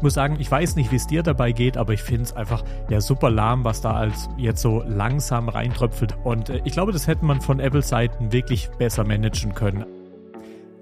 Ich muss sagen, ich weiß nicht, wie es dir dabei geht, aber ich finde es einfach ja super lahm, was da als jetzt so langsam reintröpfelt. Und äh, ich glaube, das hätte man von Apple-Seiten wirklich besser managen können.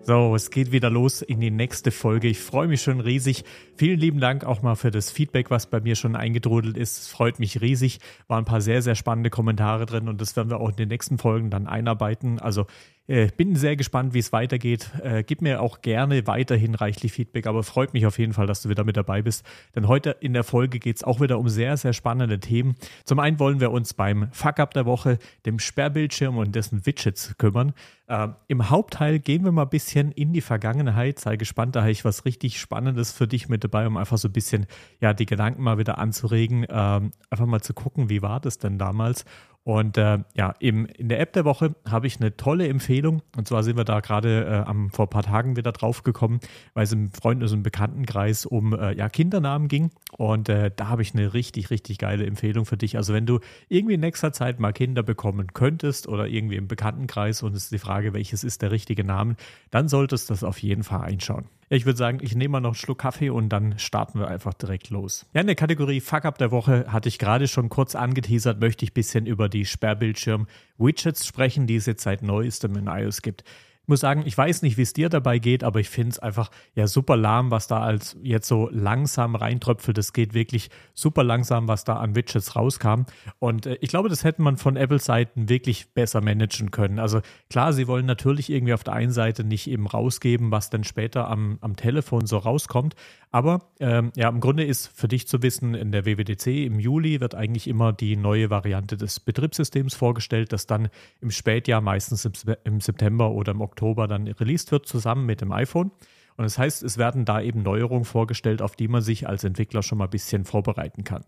So, es geht wieder los in die nächste Folge. Ich freue mich schon riesig. Vielen lieben Dank auch mal für das Feedback, was bei mir schon eingedrudelt ist. Es freut mich riesig. Waren ein paar sehr, sehr spannende Kommentare drin und das werden wir auch in den nächsten Folgen dann einarbeiten. Also äh, bin sehr gespannt, wie es weitergeht. Äh, gib mir auch gerne weiterhin reichlich Feedback, aber freut mich auf jeden Fall, dass du wieder mit dabei bist. Denn heute in der Folge geht es auch wieder um sehr, sehr spannende Themen. Zum einen wollen wir uns beim Fuck-Up der Woche, dem Sperrbildschirm und dessen Widgets kümmern. Äh, Im Hauptteil gehen wir mal ein bisschen in die Vergangenheit. Sei gespannt, da habe ich was richtig Spannendes für dich mit dabei, um einfach so ein bisschen ja, die Gedanken mal wieder anzuregen. Ähm, einfach mal zu gucken, wie war das denn damals? Und äh, ja, im, in der App der Woche habe ich eine tolle Empfehlung. Und zwar sind wir da gerade äh, vor ein paar Tagen wieder drauf gekommen, weil es im Freundes- und Bekanntenkreis um äh, ja, Kindernamen ging. Und äh, da habe ich eine richtig, richtig geile Empfehlung für dich. Also wenn du irgendwie in nächster Zeit mal Kinder bekommen könntest oder irgendwie im Bekanntenkreis und es ist die Frage, welches ist der richtige Name, dann solltest du das auf jeden Fall einschauen. Ich würde sagen, ich nehme mal noch einen Schluck Kaffee und dann starten wir einfach direkt los. Ja, in der Kategorie Fuck Up der Woche hatte ich gerade schon kurz angeteasert, möchte ich ein bisschen über die Sperrbildschirm-Widgets sprechen, die es jetzt seit neuestem in iOS gibt muss sagen, ich weiß nicht, wie es dir dabei geht, aber ich finde es einfach ja super lahm, was da als jetzt so langsam reintröpfelt. Es geht wirklich super langsam, was da an Widgets rauskam. Und äh, ich glaube, das hätte man von Apple-Seiten wirklich besser managen können. Also klar, sie wollen natürlich irgendwie auf der einen Seite nicht eben rausgeben, was dann später am, am Telefon so rauskommt. Aber ähm, ja, im Grunde ist für dich zu wissen, in der WWDC im Juli wird eigentlich immer die neue Variante des Betriebssystems vorgestellt, das dann im Spätjahr, meistens im, im September oder im Oktober dann released wird, zusammen mit dem iPhone. Und das heißt, es werden da eben Neuerungen vorgestellt, auf die man sich als Entwickler schon mal ein bisschen vorbereiten kann.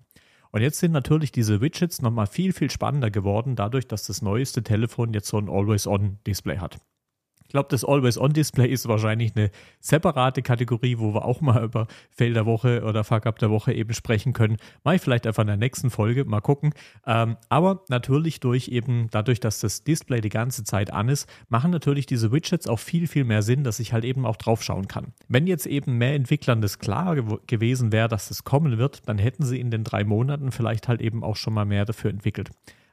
Und jetzt sind natürlich diese Widgets nochmal viel, viel spannender geworden, dadurch, dass das neueste Telefon jetzt so ein Always-On-Display hat. Ich glaube, das Always-On-Display ist wahrscheinlich eine separate Kategorie, wo wir auch mal über Fail der Woche oder Fuck-Up der Woche eben sprechen können. Ich vielleicht einfach in der nächsten Folge, mal gucken. Ähm, aber natürlich durch eben, dadurch, dass das Display die ganze Zeit an ist, machen natürlich diese Widgets auch viel, viel mehr Sinn, dass ich halt eben auch drauf schauen kann. Wenn jetzt eben mehr Entwicklern das klar gew gewesen wäre, dass das kommen wird, dann hätten sie in den drei Monaten vielleicht halt eben auch schon mal mehr dafür entwickelt.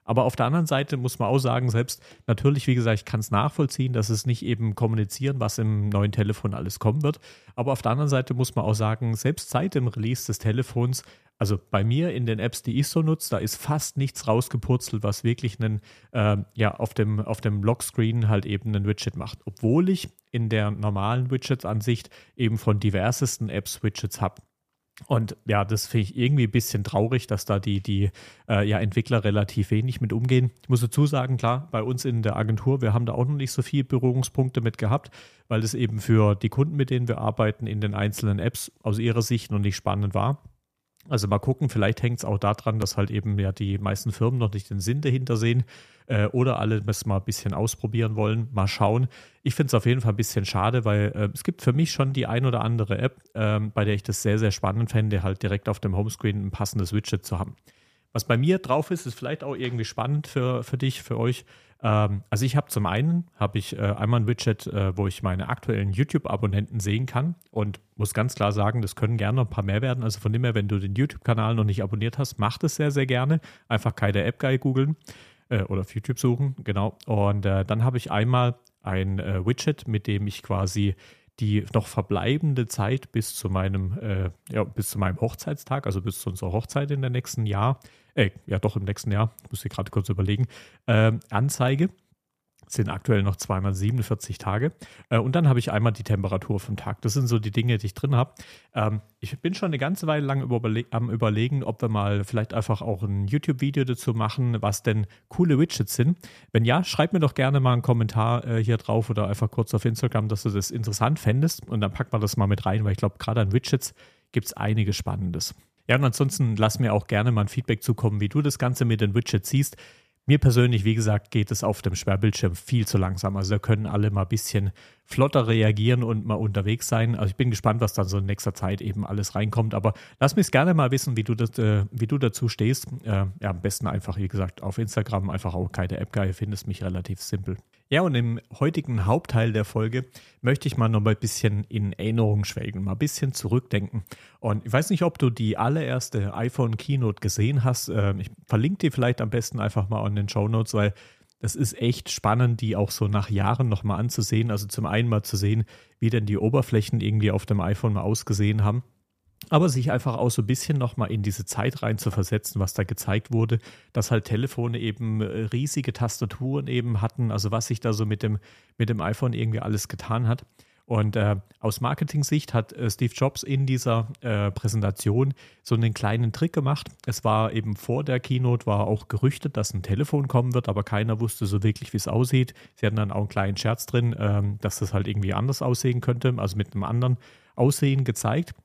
Aber auf der anderen Seite muss man auch sagen, selbst natürlich, wie gesagt, ich kann es nachvollziehen, dass es nicht eben kommunizieren, was im neuen Telefon alles kommen wird. Aber auf der anderen Seite muss man auch sagen, selbst seit dem Release des Telefons, also bei mir in den Apps, die ich so nutze, da ist fast nichts rausgepurzelt, was wirklich einen, äh, ja, auf dem, auf dem Lockscreen halt eben einen Widget macht. Obwohl ich in der normalen Widgets-Ansicht eben von diversesten Apps Widgets habe. Und ja, das finde ich irgendwie ein bisschen traurig, dass da die, die äh, ja, Entwickler relativ wenig mit umgehen. Ich muss dazu sagen, klar, bei uns in der Agentur, wir haben da auch noch nicht so viele Berührungspunkte mit gehabt, weil das eben für die Kunden, mit denen wir arbeiten, in den einzelnen Apps aus ihrer Sicht noch nicht spannend war. Also mal gucken, vielleicht hängt es auch daran, dass halt eben ja die meisten Firmen noch nicht den Sinn dahinter sehen äh, oder alle das mal ein bisschen ausprobieren wollen. Mal schauen. Ich finde es auf jeden Fall ein bisschen schade, weil äh, es gibt für mich schon die ein oder andere App, äh, bei der ich das sehr, sehr spannend fände, halt direkt auf dem Homescreen ein passendes Widget zu haben. Was bei mir drauf ist, ist vielleicht auch irgendwie spannend für, für dich, für euch. Ähm, also ich habe zum einen habe ich äh, einmal ein Widget, äh, wo ich meine aktuellen YouTube-Abonnenten sehen kann und muss ganz klar sagen, das können gerne noch ein paar mehr werden. Also von dem her, wenn du den YouTube-Kanal noch nicht abonniert hast, mach das sehr, sehr gerne. Einfach keine App-Guy googeln äh, oder auf YouTube suchen, genau. Und äh, dann habe ich einmal ein äh, Widget, mit dem ich quasi die noch verbleibende Zeit bis zu meinem, äh, ja, bis zu meinem Hochzeitstag, also bis zu unserer Hochzeit in der nächsten Jahr, äh, ja doch im nächsten Jahr, muss ich gerade kurz überlegen, äh, anzeige sind aktuell noch 247 Tage. Äh, und dann habe ich einmal die Temperatur vom Tag. Das sind so die Dinge, die ich drin habe. Ähm, ich bin schon eine ganze Weile lang überle am Überlegen, ob wir mal vielleicht einfach auch ein YouTube-Video dazu machen, was denn coole Widgets sind. Wenn ja, schreib mir doch gerne mal einen Kommentar äh, hier drauf oder einfach kurz auf Instagram, dass du das interessant fändest. Und dann packen wir das mal mit rein, weil ich glaube, gerade an Widgets gibt es einiges Spannendes. Ja, und ansonsten lass mir auch gerne mal ein Feedback zukommen, wie du das Ganze mit den Widgets siehst. Mir persönlich, wie gesagt, geht es auf dem Sperrbildschirm viel zu langsam. Also da können alle mal ein bisschen flotter reagieren und mal unterwegs sein. Also ich bin gespannt, was dann so in nächster Zeit eben alles reinkommt. Aber lass mich gerne mal wissen, wie du, das, äh, wie du dazu stehst. Äh, ja, am besten einfach, wie gesagt, auf Instagram einfach auch keine App Guy, findest mich relativ simpel. Ja, und im heutigen Hauptteil der Folge möchte ich mal noch mal ein bisschen in Erinnerung schwelgen, mal ein bisschen zurückdenken. Und ich weiß nicht, ob du die allererste iPhone Keynote gesehen hast. Ähm, ich verlinke dir vielleicht am besten einfach mal in den Show Notes, weil das ist echt spannend, die auch so nach Jahren nochmal anzusehen. Also zum einen mal zu sehen, wie denn die Oberflächen irgendwie auf dem iPhone mal ausgesehen haben. Aber sich einfach auch so ein bisschen nochmal in diese Zeit rein zu versetzen, was da gezeigt wurde, dass halt Telefone eben äh, riesige Tastaturen eben hatten, also was sich da so mit dem, mit dem iPhone irgendwie alles getan hat. Und äh, aus Marketing-Sicht hat äh, Steve Jobs in dieser äh, Präsentation so einen kleinen Trick gemacht. Es war eben vor der Keynote, war auch gerüchtet, dass ein Telefon kommen wird, aber keiner wusste so wirklich, wie es aussieht. Sie hatten dann auch einen kleinen Scherz drin, ähm, dass das halt irgendwie anders aussehen könnte, also mit einem anderen Aussehen gezeigt.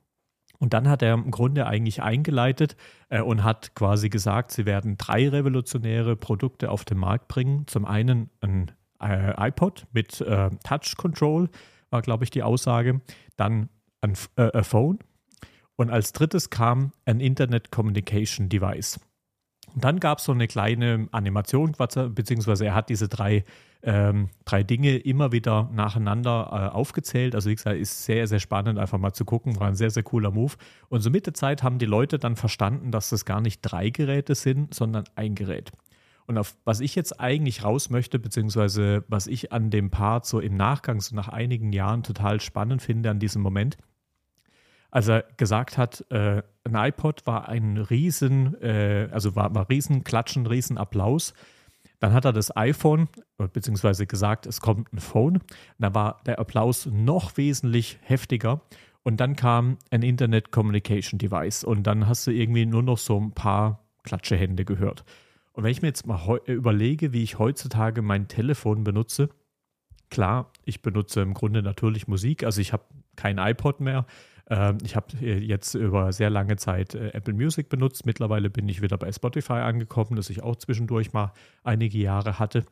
Und dann hat er im Grunde eigentlich eingeleitet äh, und hat quasi gesagt, sie werden drei revolutionäre Produkte auf den Markt bringen. Zum einen ein äh, iPod mit äh, Touch Control, war, glaube ich, die Aussage. Dann ein äh, Phone. Und als drittes kam ein Internet Communication Device. Und dann gab es so eine kleine Animation, beziehungsweise er hat diese drei, ähm, drei Dinge immer wieder nacheinander äh, aufgezählt. Also wie gesagt, ist sehr, sehr spannend, einfach mal zu gucken. War ein sehr, sehr cooler Move. Und so mit der Zeit haben die Leute dann verstanden, dass das gar nicht drei Geräte sind, sondern ein Gerät. Und auf was ich jetzt eigentlich raus möchte, beziehungsweise was ich an dem Part so im Nachgang, so nach einigen Jahren total spannend finde an diesem Moment, als er gesagt hat, äh, ein iPod war ein riesen, äh, also war, war riesen Klatschen, riesen Applaus. Dann hat er das iPhone, beziehungsweise gesagt, es kommt ein Phone. Da war der Applaus noch wesentlich heftiger. Und dann kam ein Internet Communication Device. Und dann hast du irgendwie nur noch so ein paar Klatschehände gehört. Und wenn ich mir jetzt mal äh, überlege, wie ich heutzutage mein Telefon benutze, klar, ich benutze im Grunde natürlich Musik. Also ich habe kein iPod mehr. Ähm, ich habe äh, jetzt über sehr lange Zeit äh, Apple Music benutzt. Mittlerweile bin ich wieder bei Spotify angekommen, das ich auch zwischendurch mal einige Jahre hatte.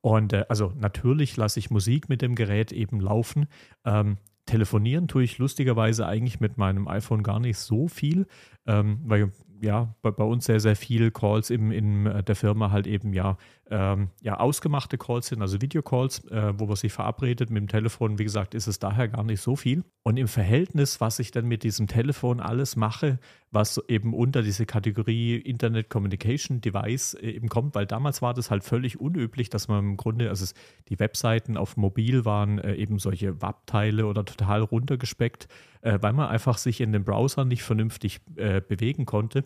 Und also natürlich lasse ich Musik mit dem Gerät eben laufen. Ähm, telefonieren tue ich lustigerweise eigentlich mit meinem iPhone gar nicht so viel, ähm, weil ja, bei, bei, uns sehr, sehr viel Calls im, in äh, der Firma halt eben ja, ähm, ja ausgemachte Calls sind, also Videocalls, äh, wo man sich verabredet mit dem Telefon. Wie gesagt, ist es daher gar nicht so viel. Und im Verhältnis, was ich dann mit diesem Telefon alles mache, was eben unter diese Kategorie Internet Communication Device äh, eben kommt, weil damals war das halt völlig unüblich, dass man im Grunde, also es, die Webseiten auf mobil waren äh, eben solche WAP-Teile oder total runtergespeckt, äh, weil man einfach sich in den Browser nicht vernünftig äh, bewegen konnte.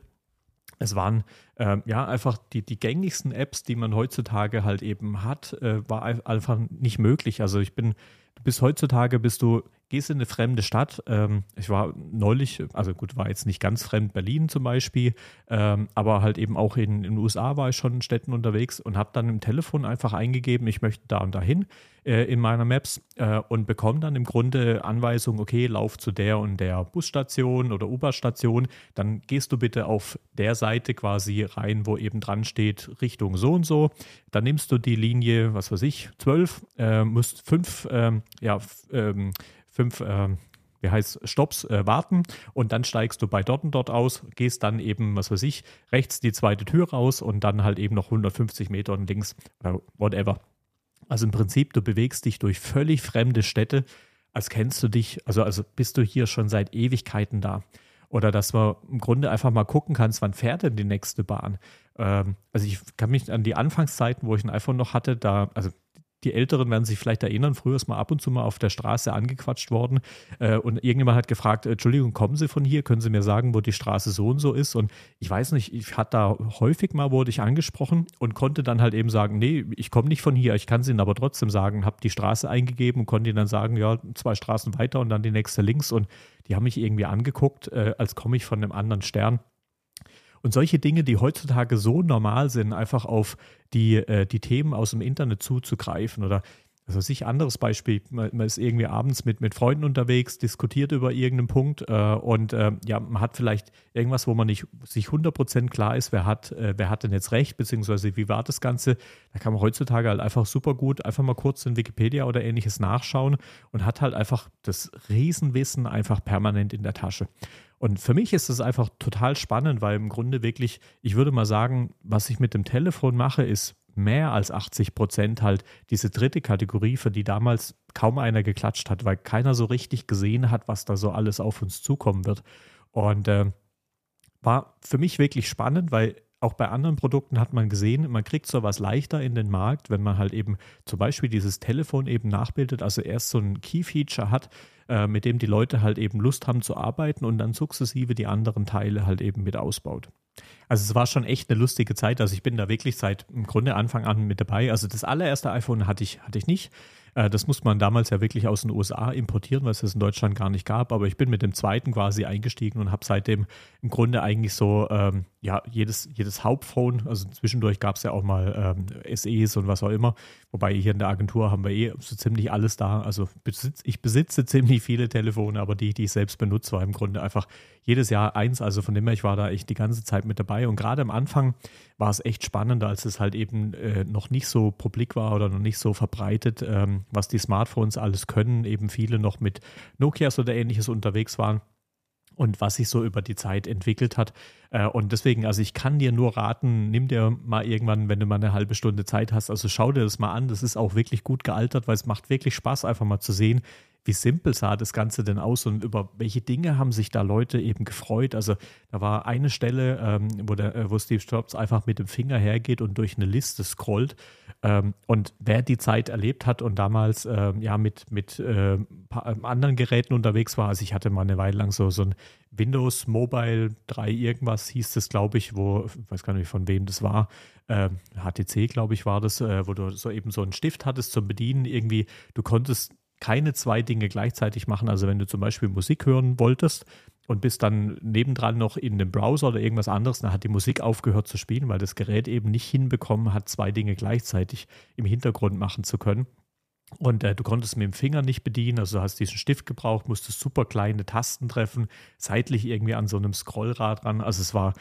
Es waren äh, ja einfach die, die gängigsten Apps, die man heutzutage halt eben hat, äh, war einfach nicht möglich. Also ich bin, bis heutzutage bist du gehst in eine fremde Stadt. Ähm, ich war neulich, also gut, war jetzt nicht ganz fremd, Berlin zum Beispiel, ähm, aber halt eben auch in, in den USA war ich schon in Städten unterwegs und habe dann im Telefon einfach eingegeben, ich möchte da und dahin äh, in meiner Maps äh, und bekomme dann im Grunde Anweisung, okay, lauf zu der und der Busstation oder U-Bahn-Station, dann gehst du bitte auf der Seite quasi rein, wo eben dran steht, Richtung so und so. Dann nimmst du die Linie, was weiß ich, 12, äh, musst fünf, ähm, ja, ähm, fünf, äh, wie heißt Stops äh, warten und dann steigst du bei dort und dort aus, gehst dann eben, was weiß ich, rechts die zweite Tür raus und dann halt eben noch 150 Meter und links oder whatever. Also im Prinzip, du bewegst dich durch völlig fremde Städte, als kennst du dich, also, also bist du hier schon seit Ewigkeiten da. Oder dass man im Grunde einfach mal gucken kannst, wann fährt denn die nächste Bahn. Ähm, also ich kann mich an die Anfangszeiten, wo ich ein iPhone noch hatte, da, also die Älteren werden sich vielleicht erinnern, früher ist mal ab und zu mal auf der Straße angequatscht worden äh, und irgendjemand hat gefragt, Entschuldigung, kommen Sie von hier? Können Sie mir sagen, wo die Straße so und so ist? Und ich weiß nicht, ich hatte da häufig mal, wurde ich angesprochen und konnte dann halt eben sagen, nee, ich komme nicht von hier, ich kann es Ihnen aber trotzdem sagen, habe die Straße eingegeben und konnte Ihnen dann sagen, ja, zwei Straßen weiter und dann die nächste links und die haben mich irgendwie angeguckt, äh, als komme ich von einem anderen Stern. Und solche Dinge, die heutzutage so normal sind, einfach auf die, äh, die Themen aus dem Internet zuzugreifen oder also sich anderes Beispiel, man, ist irgendwie abends mit, mit Freunden unterwegs, diskutiert über irgendeinen Punkt äh, und äh, ja, man hat vielleicht irgendwas, wo man nicht sich 100% klar ist, wer hat, äh, wer hat denn jetzt recht, beziehungsweise wie war das Ganze. Da kann man heutzutage halt einfach super gut einfach mal kurz in Wikipedia oder ähnliches nachschauen und hat halt einfach das Riesenwissen einfach permanent in der Tasche. Und für mich ist es einfach total spannend, weil im Grunde wirklich, ich würde mal sagen, was ich mit dem Telefon mache, ist mehr als 80 Prozent halt diese dritte Kategorie, für die damals kaum einer geklatscht hat, weil keiner so richtig gesehen hat, was da so alles auf uns zukommen wird. Und äh, war für mich wirklich spannend, weil auch bei anderen Produkten hat man gesehen, man kriegt so was leichter in den Markt, wenn man halt eben zum Beispiel dieses Telefon eben nachbildet, also erst so ein Key-Feature hat, äh, mit dem die Leute halt eben Lust haben zu arbeiten und dann sukzessive die anderen Teile halt eben mit ausbaut. Also es war schon echt eine lustige Zeit. Also ich bin da wirklich seit im Grunde Anfang an mit dabei. Also das allererste iPhone hatte ich, hatte ich nicht. Äh, das musste man damals ja wirklich aus den USA importieren, weil es das in Deutschland gar nicht gab. Aber ich bin mit dem zweiten quasi eingestiegen und habe seitdem im Grunde eigentlich so ähm, ja jedes, jedes Hauptphone, also zwischendurch gab es ja auch mal ähm, SEs und was auch immer. Wobei hier in der Agentur haben wir eh so ziemlich alles da. Also besitz, ich besitze ziemlich viele Telefone, aber die, die ich selbst benutze, war im Grunde einfach jedes Jahr eins. Also von dem her, ich war da echt die ganze Zeit mit dabei. Und gerade am Anfang war es echt spannender, als es halt eben äh, noch nicht so publik war oder noch nicht so verbreitet, ähm, was die Smartphones alles können. Eben viele noch mit Nokias oder ähnliches unterwegs waren und was sich so über die Zeit entwickelt hat. Äh, und deswegen, also ich kann dir nur raten, nimm dir mal irgendwann, wenn du mal eine halbe Stunde Zeit hast, also schau dir das mal an. Das ist auch wirklich gut gealtert, weil es macht wirklich Spaß, einfach mal zu sehen, wie simpel sah das Ganze denn aus und über welche Dinge haben sich da Leute eben gefreut. Also da war eine Stelle, ähm, wo, der, äh, wo Steve Jobs einfach mit dem Finger hergeht und durch eine Liste scrollt. Ähm, und wer die Zeit erlebt hat und damals ähm, ja mit, mit äh, anderen Geräten unterwegs war, also ich hatte mal eine Weile lang so, so ein Windows Mobile 3 irgendwas hieß das, glaube ich, wo, ich weiß gar nicht von wem das war, äh, HTC, glaube ich, war das, äh, wo du so eben so einen Stift hattest zum Bedienen. Irgendwie, du konntest keine zwei Dinge gleichzeitig machen. Also wenn du zum Beispiel Musik hören wolltest und bist dann nebendran noch in dem Browser oder irgendwas anderes, dann hat die Musik aufgehört zu spielen, weil das Gerät eben nicht hinbekommen hat, zwei Dinge gleichzeitig im Hintergrund machen zu können. Und äh, du konntest mit dem Finger nicht bedienen, also hast diesen Stift gebraucht, musstest super kleine Tasten treffen, seitlich irgendwie an so einem Scrollrad ran. Also es war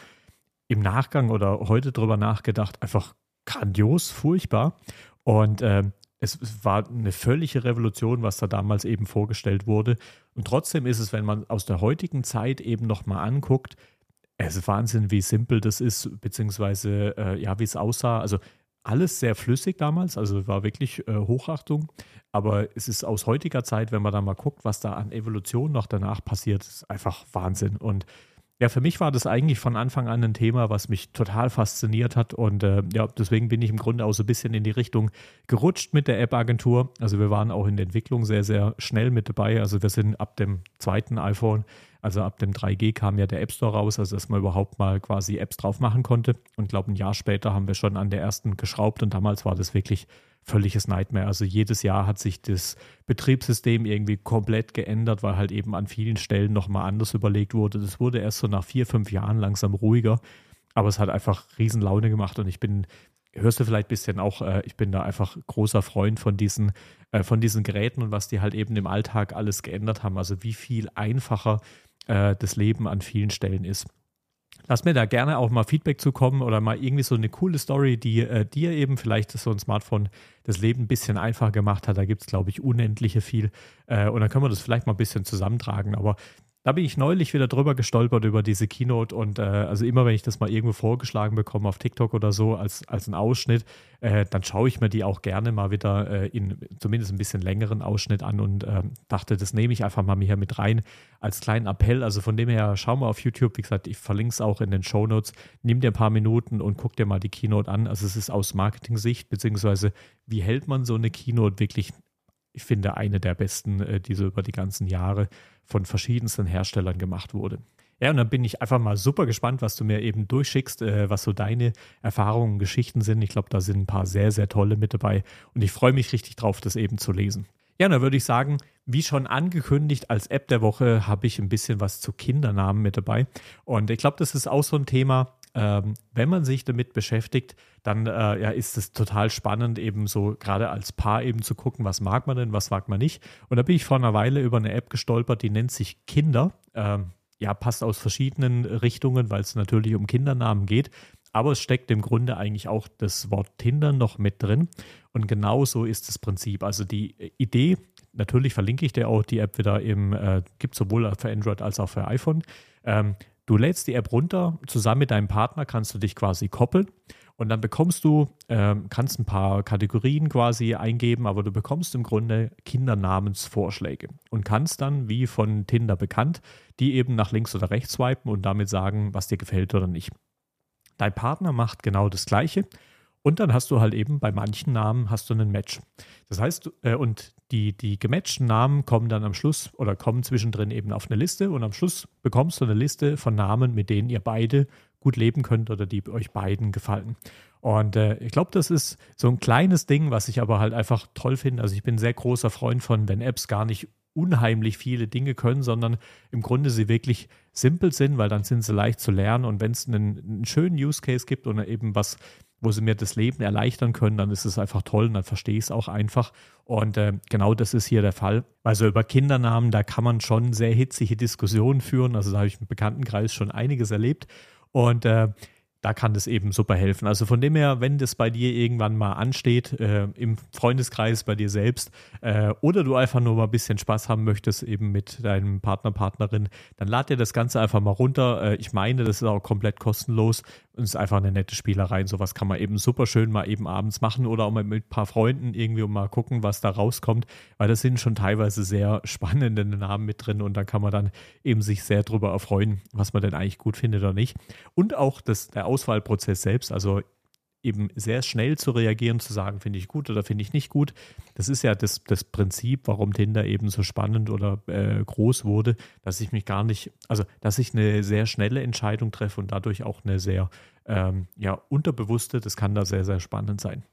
im Nachgang oder heute drüber nachgedacht einfach grandios, furchtbar. Und äh, es, war eine völlige Revolution, was da damals eben vorgestellt wurde. Und trotzdem ist es, wenn man aus der heutigen Zeit eben nochmal anguckt, es ist Wahnsinn, wie simpel das ist, beziehungsweise äh, ja, wie es aussah. Also alles sehr flüssig damals, also war wirklich äh, Hochachtung. Aber es ist aus heutiger Zeit, wenn man da mal guckt, was da an Evolution noch danach passiert, ist einfach Wahnsinn. Und ja, für mich war das eigentlich von Anfang an ein Thema, was mich total fasziniert hat. Und äh, ja, deswegen bin ich im Grunde auch so ein bisschen in die Richtung gerutscht mit der App-Agentur. Also wir waren auch in der Entwicklung sehr, sehr schnell mit dabei. Also wir sind ab dem zweiten iPhone, also ab dem 3G kam ja der App Store raus, also dass man überhaupt mal quasi Apps drauf machen konnte. Und glaube, ein Jahr später haben wir schon an der ersten geschraubt und damals war das wirklich völliges Nightmare. Also jedes Jahr hat sich das Betriebssystem irgendwie komplett geändert, weil halt eben an vielen Stellen nochmal anders überlegt wurde. Das wurde erst so nach vier, fünf Jahren langsam ruhiger. Aber es hat einfach riesen Laune gemacht und ich bin, hörst du vielleicht ein bisschen auch, äh, ich bin da einfach großer Freund von diesen, äh, von diesen Geräten und was die halt eben im Alltag alles geändert haben. Also wie viel einfacher äh, das Leben an vielen Stellen ist. Lass mir da gerne auch mal Feedback zu kommen oder mal irgendwie so eine coole Story, die äh, dir eben vielleicht so ein Smartphone das Leben ein bisschen einfacher gemacht hat. Da gibt es, glaube ich, unendliche viel. Äh, und dann können wir das vielleicht mal ein bisschen zusammentragen. Aber da bin ich neulich wieder drüber gestolpert über diese Keynote und äh, also immer wenn ich das mal irgendwo vorgeschlagen bekomme auf TikTok oder so als, als ein Ausschnitt, äh, dann schaue ich mir die auch gerne mal wieder äh, in zumindest ein bisschen längeren Ausschnitt an und ähm, dachte, das nehme ich einfach mal hier mit rein als kleinen Appell. Also von dem her, schau mal auf YouTube, wie gesagt, ich verlinke es auch in den Show Notes. Nimm dir ein paar Minuten und guck dir mal die Keynote an. Also es ist aus Marketing-Sicht, beziehungsweise wie hält man so eine Keynote wirklich ich finde, eine der besten, äh, die so über die ganzen Jahre von verschiedensten Herstellern gemacht wurde. Ja, und dann bin ich einfach mal super gespannt, was du mir eben durchschickst, äh, was so deine Erfahrungen, Geschichten sind. Ich glaube, da sind ein paar sehr, sehr tolle mit dabei und ich freue mich richtig drauf, das eben zu lesen. Ja, dann würde ich sagen, wie schon angekündigt, als App der Woche habe ich ein bisschen was zu Kindernamen mit dabei. Und ich glaube, das ist auch so ein Thema, ähm, wenn man sich damit beschäftigt, dann äh, ja, ist es total spannend, eben so gerade als Paar eben zu gucken, was mag man denn, was mag man nicht. Und da bin ich vor einer Weile über eine App gestolpert, die nennt sich Kinder. Ähm, ja, passt aus verschiedenen Richtungen, weil es natürlich um Kindernamen geht. Aber es steckt im Grunde eigentlich auch das Wort Tinder noch mit drin. Und genau so ist das Prinzip. Also die Idee, natürlich verlinke ich dir auch die App wieder im, äh, gibt sowohl für Android als auch für iPhone. Ähm, du lädst die App runter, zusammen mit deinem Partner kannst du dich quasi koppeln. Und dann bekommst du, ähm, kannst ein paar Kategorien quasi eingeben, aber du bekommst im Grunde Kindernamensvorschläge und kannst dann, wie von Tinder bekannt, die eben nach links oder rechts swipen und damit sagen, was dir gefällt oder nicht. Dein Partner macht genau das Gleiche. Und dann hast du halt eben bei manchen Namen hast du einen Match. Das heißt, äh, und die, die gematchten Namen kommen dann am Schluss oder kommen zwischendrin eben auf eine Liste und am Schluss bekommst du eine Liste von Namen, mit denen ihr beide gut leben könnt oder die euch beiden gefallen. Und äh, ich glaube, das ist so ein kleines Ding, was ich aber halt einfach toll finde. Also ich bin sehr großer Freund von, wenn Apps gar nicht unheimlich viele Dinge können, sondern im Grunde sie wirklich simpel sind, weil dann sind sie leicht zu lernen. Und wenn es einen, einen, schönen Use Case gibt oder eben was, wo sie mir das Leben erleichtern können, dann ist es einfach toll und dann verstehe ich es auch einfach. Und äh, genau das ist hier der Fall. Also über Kindernamen, da kann man schon sehr hitzige Diskussionen führen. Also da habe ich im Bekanntenkreis schon einiges erlebt. Und äh, da kann das eben super helfen. Also von dem her, wenn das bei dir irgendwann mal ansteht, äh, im Freundeskreis, bei dir selbst, äh, oder du einfach nur mal ein bisschen Spaß haben möchtest, eben mit deinem Partner, Partnerin, dann lad dir das Ganze einfach mal runter. Äh, ich meine, das ist auch komplett kostenlos und ist einfach eine nette Spielerei. Und sowas kann man eben super schön mal eben abends machen oder auch mal mit ein paar Freunden irgendwie mal gucken, was da rauskommt, weil das sind schon teilweise sehr spannende Namen mit drin und da kann man dann eben sich sehr drüber erfreuen, was man denn eigentlich gut findet oder nicht. Und auch das, der Auswahlprozess selbst, also eben sehr schnell zu reagieren, zu sagen, finde ich gut oder finde ich nicht gut. Das ist ja das, das Prinzip, warum Tinder eben so spannend oder äh, groß wurde, dass ich mich gar nicht, also dass ich eine sehr schnelle Entscheidung treffe und dadurch auch eine sehr ähm, ja, unterbewusste, das kann da sehr, sehr spannend sein.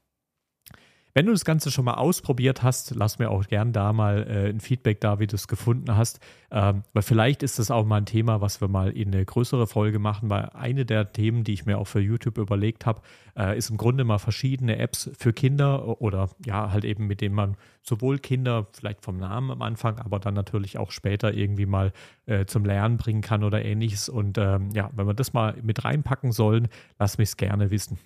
Wenn du das Ganze schon mal ausprobiert hast, lass mir auch gern da mal äh, ein Feedback da, wie du es gefunden hast. Ähm, weil vielleicht ist das auch mal ein Thema, was wir mal in eine größere Folge machen, weil eine der Themen, die ich mir auch für YouTube überlegt habe, äh, ist im Grunde mal verschiedene Apps für Kinder oder ja, halt eben mit denen man sowohl Kinder vielleicht vom Namen am Anfang, aber dann natürlich auch später irgendwie mal äh, zum Lernen bringen kann oder ähnliches. Und ähm, ja, wenn wir das mal mit reinpacken sollen, lass mich es gerne wissen.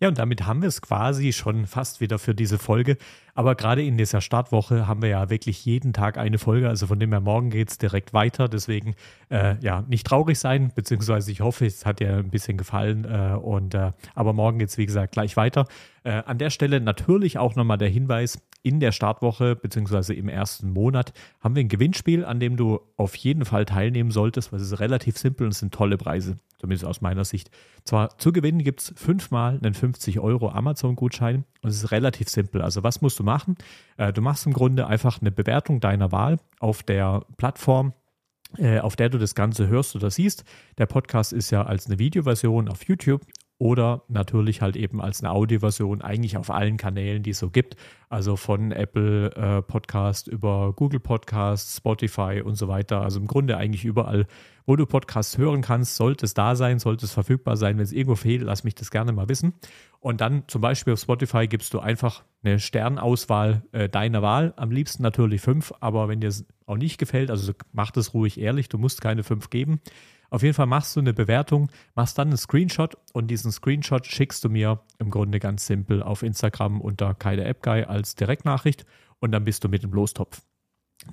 Ja, und damit haben wir es quasi schon fast wieder für diese Folge. Aber gerade in dieser Startwoche haben wir ja wirklich jeden Tag eine Folge. Also von dem her morgen geht es direkt weiter. Deswegen äh, ja, nicht traurig sein, beziehungsweise ich hoffe, es hat dir ein bisschen gefallen. Äh, und, äh, aber morgen geht es, wie gesagt, gleich weiter. Äh, an der Stelle natürlich auch nochmal der Hinweis, in der Startwoche beziehungsweise im ersten Monat haben wir ein Gewinnspiel, an dem du auf jeden Fall teilnehmen solltest, weil es ist relativ simpel und es sind tolle Preise, zumindest aus meiner Sicht. Zwar zu gewinnen gibt es fünfmal einen 50 Euro Amazon-Gutschein und es ist relativ simpel. Also was musst du machen? Äh, du machst im Grunde einfach eine Bewertung deiner Wahl auf der Plattform, äh, auf der du das Ganze hörst oder siehst. Der Podcast ist ja als eine Videoversion auf YouTube oder natürlich halt eben als eine Audioversion eigentlich auf allen Kanälen, die es so gibt. Also von Apple äh, Podcast über Google Podcast, Spotify und so weiter. Also im Grunde eigentlich überall, wo du Podcasts hören kannst, sollte es da sein, sollte es verfügbar sein. Wenn es irgendwo fehlt, lass mich das gerne mal wissen. Und dann zum Beispiel auf Spotify gibst du einfach eine Sternauswahl äh, deiner Wahl. Am liebsten natürlich fünf, aber wenn dir es auch nicht gefällt, also mach das ruhig ehrlich, du musst keine fünf geben. Auf jeden Fall machst du eine Bewertung, machst dann einen Screenshot und diesen Screenshot schickst du mir im Grunde ganz simpel auf Instagram unter Kaide App Guy als Direktnachricht und dann bist du mit dem Lostopf.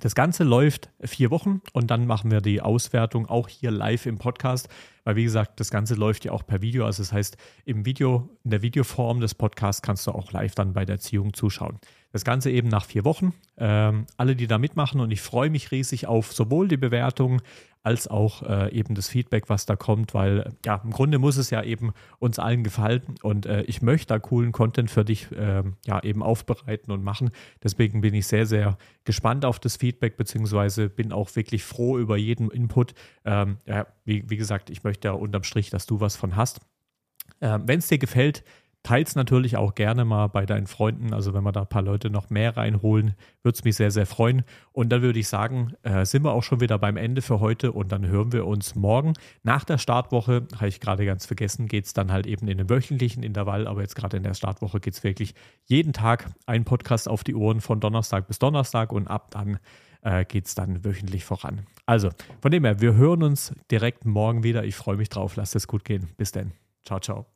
Das Ganze läuft vier Wochen und dann machen wir die Auswertung auch hier live im Podcast, weil wie gesagt, das Ganze läuft ja auch per Video. Also das heißt, im Video, in der Videoform des Podcasts kannst du auch live dann bei der Erziehung zuschauen. Das Ganze eben nach vier Wochen. Ähm, alle, die da mitmachen und ich freue mich riesig auf sowohl die Bewertungen als auch äh, eben das Feedback, was da kommt, weil ja, im Grunde muss es ja eben uns allen gefallen und äh, ich möchte da coolen Content für dich äh, ja eben aufbereiten und machen. Deswegen bin ich sehr, sehr gespannt auf das Feedback, beziehungsweise bin auch wirklich froh über jeden Input. Ähm, ja, wie, wie gesagt, ich möchte ja unterm Strich, dass du was von hast. Ähm, Wenn es dir gefällt, Teils natürlich auch gerne mal bei deinen Freunden. Also wenn wir da ein paar Leute noch mehr reinholen, würde es mich sehr, sehr freuen. Und dann würde ich sagen, äh, sind wir auch schon wieder beim Ende für heute und dann hören wir uns morgen. Nach der Startwoche, habe ich gerade ganz vergessen, geht es dann halt eben in den wöchentlichen Intervall, aber jetzt gerade in der Startwoche geht es wirklich jeden Tag ein Podcast auf die Ohren von Donnerstag bis Donnerstag und ab dann äh, geht es dann wöchentlich voran. Also, von dem her, wir hören uns direkt morgen wieder. Ich freue mich drauf. Lasst es gut gehen. Bis dann. Ciao, ciao.